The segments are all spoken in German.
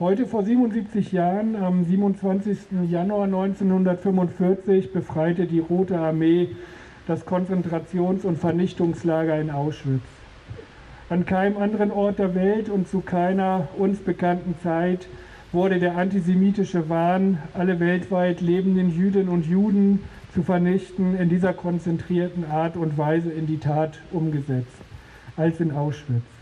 Heute vor 77 Jahren, am 27. Januar 1945, befreite die Rote Armee das Konzentrations- und Vernichtungslager in Auschwitz. An keinem anderen Ort der Welt und zu keiner uns bekannten Zeit wurde der antisemitische Wahn, alle weltweit lebenden Jüdinnen und Juden zu vernichten, in dieser konzentrierten Art und Weise in die Tat umgesetzt, als in Auschwitz.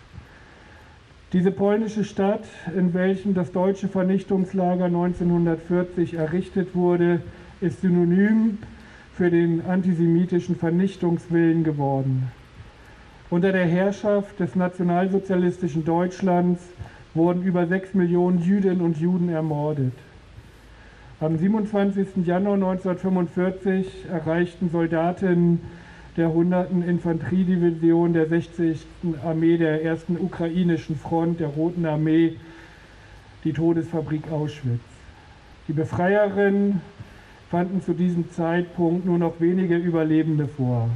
Diese polnische Stadt, in welchem das deutsche Vernichtungslager 1940 errichtet wurde, ist synonym für den antisemitischen Vernichtungswillen geworden. Unter der Herrschaft des nationalsozialistischen Deutschlands wurden über sechs Millionen Jüdinnen und Juden ermordet. Am 27. Januar 1945 erreichten Soldaten der 100. Infanteriedivision der 60. Armee der 1. ukrainischen Front der Roten Armee die Todesfabrik Auschwitz. Die Befreierinnen fanden zu diesem Zeitpunkt nur noch wenige Überlebende vor.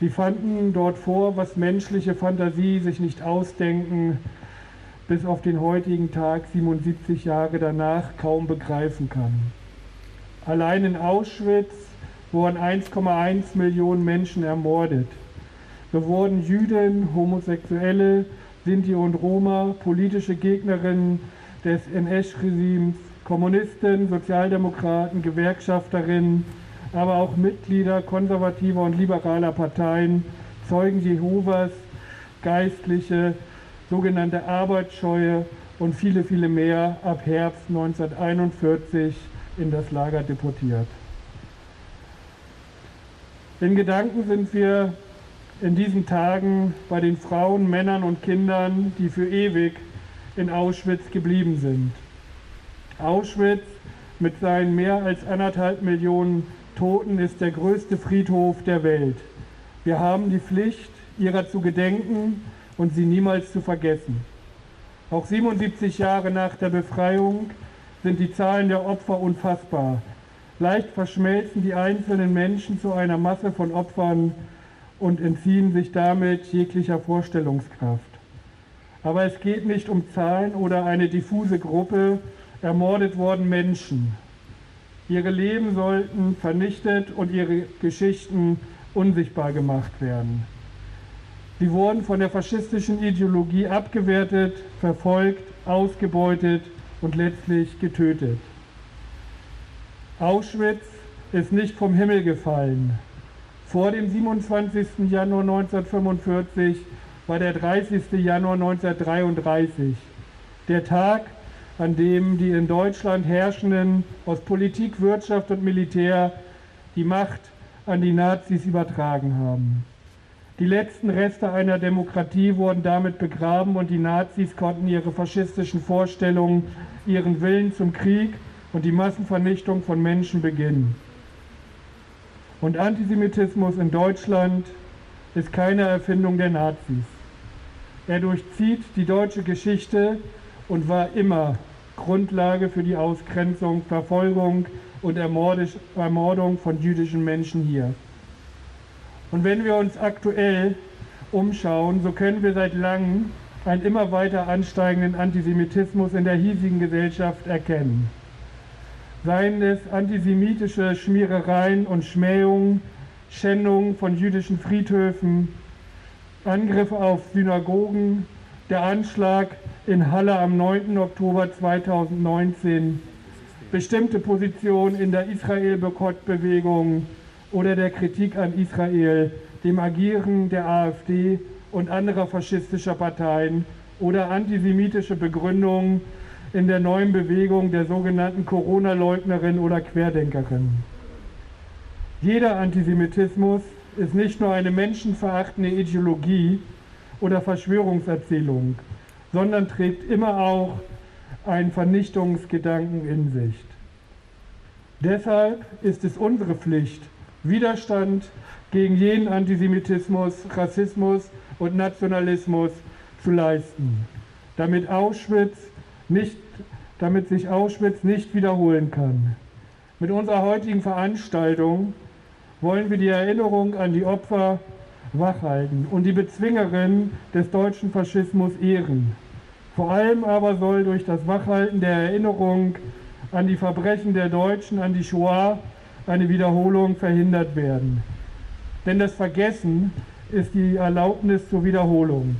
Sie fanden dort vor, was menschliche Fantasie sich nicht ausdenken, bis auf den heutigen Tag, 77 Jahre danach, kaum begreifen kann. Allein in Auschwitz wurden 1,1 Millionen Menschen ermordet. So wurden Jüden, Homosexuelle, Sinti und Roma, politische Gegnerinnen des NS-Regimes, Kommunisten, Sozialdemokraten, Gewerkschafterinnen, aber auch Mitglieder konservativer und liberaler Parteien, Zeugen Jehovas, Geistliche, sogenannte Arbeitsscheue und viele, viele mehr ab Herbst 1941 in das Lager deportiert. In Gedanken sind wir in diesen Tagen bei den Frauen, Männern und Kindern, die für ewig in Auschwitz geblieben sind. Auschwitz mit seinen mehr als anderthalb Millionen Toten ist der größte Friedhof der Welt. Wir haben die Pflicht, ihrer zu gedenken und sie niemals zu vergessen. Auch 77 Jahre nach der Befreiung sind die Zahlen der Opfer unfassbar. Leicht verschmelzen die einzelnen Menschen zu einer Masse von Opfern und entziehen sich damit jeglicher Vorstellungskraft. Aber es geht nicht um Zahlen oder eine diffuse Gruppe ermordet worden Menschen. Ihre Leben sollten vernichtet und ihre Geschichten unsichtbar gemacht werden. Sie wurden von der faschistischen Ideologie abgewertet, verfolgt, ausgebeutet und letztlich getötet. Auschwitz ist nicht vom Himmel gefallen. Vor dem 27. Januar 1945 war der 30. Januar 1933, der Tag, an dem die in Deutschland Herrschenden aus Politik, Wirtschaft und Militär die Macht an die Nazis übertragen haben. Die letzten Reste einer Demokratie wurden damit begraben und die Nazis konnten ihre faschistischen Vorstellungen, ihren Willen zum Krieg und die Massenvernichtung von Menschen beginnen. Und Antisemitismus in Deutschland ist keine Erfindung der Nazis. Er durchzieht die deutsche Geschichte und war immer Grundlage für die Ausgrenzung, Verfolgung und Ermordung von jüdischen Menschen hier. Und wenn wir uns aktuell umschauen, so können wir seit langem einen immer weiter ansteigenden Antisemitismus in der hiesigen Gesellschaft erkennen seien es antisemitische Schmierereien und Schmähungen, Schändungen von jüdischen Friedhöfen, Angriffe auf Synagogen, der Anschlag in Halle am 9. Oktober 2019, bestimmte Positionen in der Israel-Boykott-Bewegung oder der Kritik an Israel, dem Agieren der AfD und anderer faschistischer Parteien oder antisemitische Begründungen in der neuen Bewegung der sogenannten Corona-Leugnerin oder Querdenkerin. Jeder Antisemitismus ist nicht nur eine menschenverachtende Ideologie oder Verschwörungserzählung, sondern trägt immer auch einen Vernichtungsgedanken in sich. Deshalb ist es unsere Pflicht, Widerstand gegen jeden Antisemitismus, Rassismus und Nationalismus zu leisten, damit Auschwitz nicht, damit sich Auschwitz nicht wiederholen kann. Mit unserer heutigen Veranstaltung wollen wir die Erinnerung an die Opfer wachhalten und die Bezwingerinnen des deutschen Faschismus ehren. Vor allem aber soll durch das Wachhalten der Erinnerung an die Verbrechen der Deutschen, an die Shoah, eine Wiederholung verhindert werden. Denn das Vergessen ist die Erlaubnis zur Wiederholung.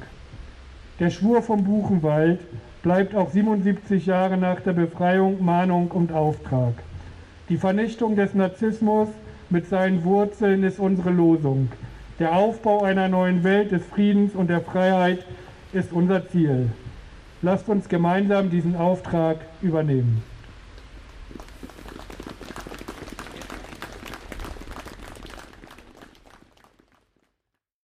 Der Schwur vom Buchenwald bleibt auch 77 Jahre nach der Befreiung Mahnung und Auftrag. Die Vernichtung des Narzissmus mit seinen Wurzeln ist unsere Losung. Der Aufbau einer neuen Welt des Friedens und der Freiheit ist unser Ziel. Lasst uns gemeinsam diesen Auftrag übernehmen.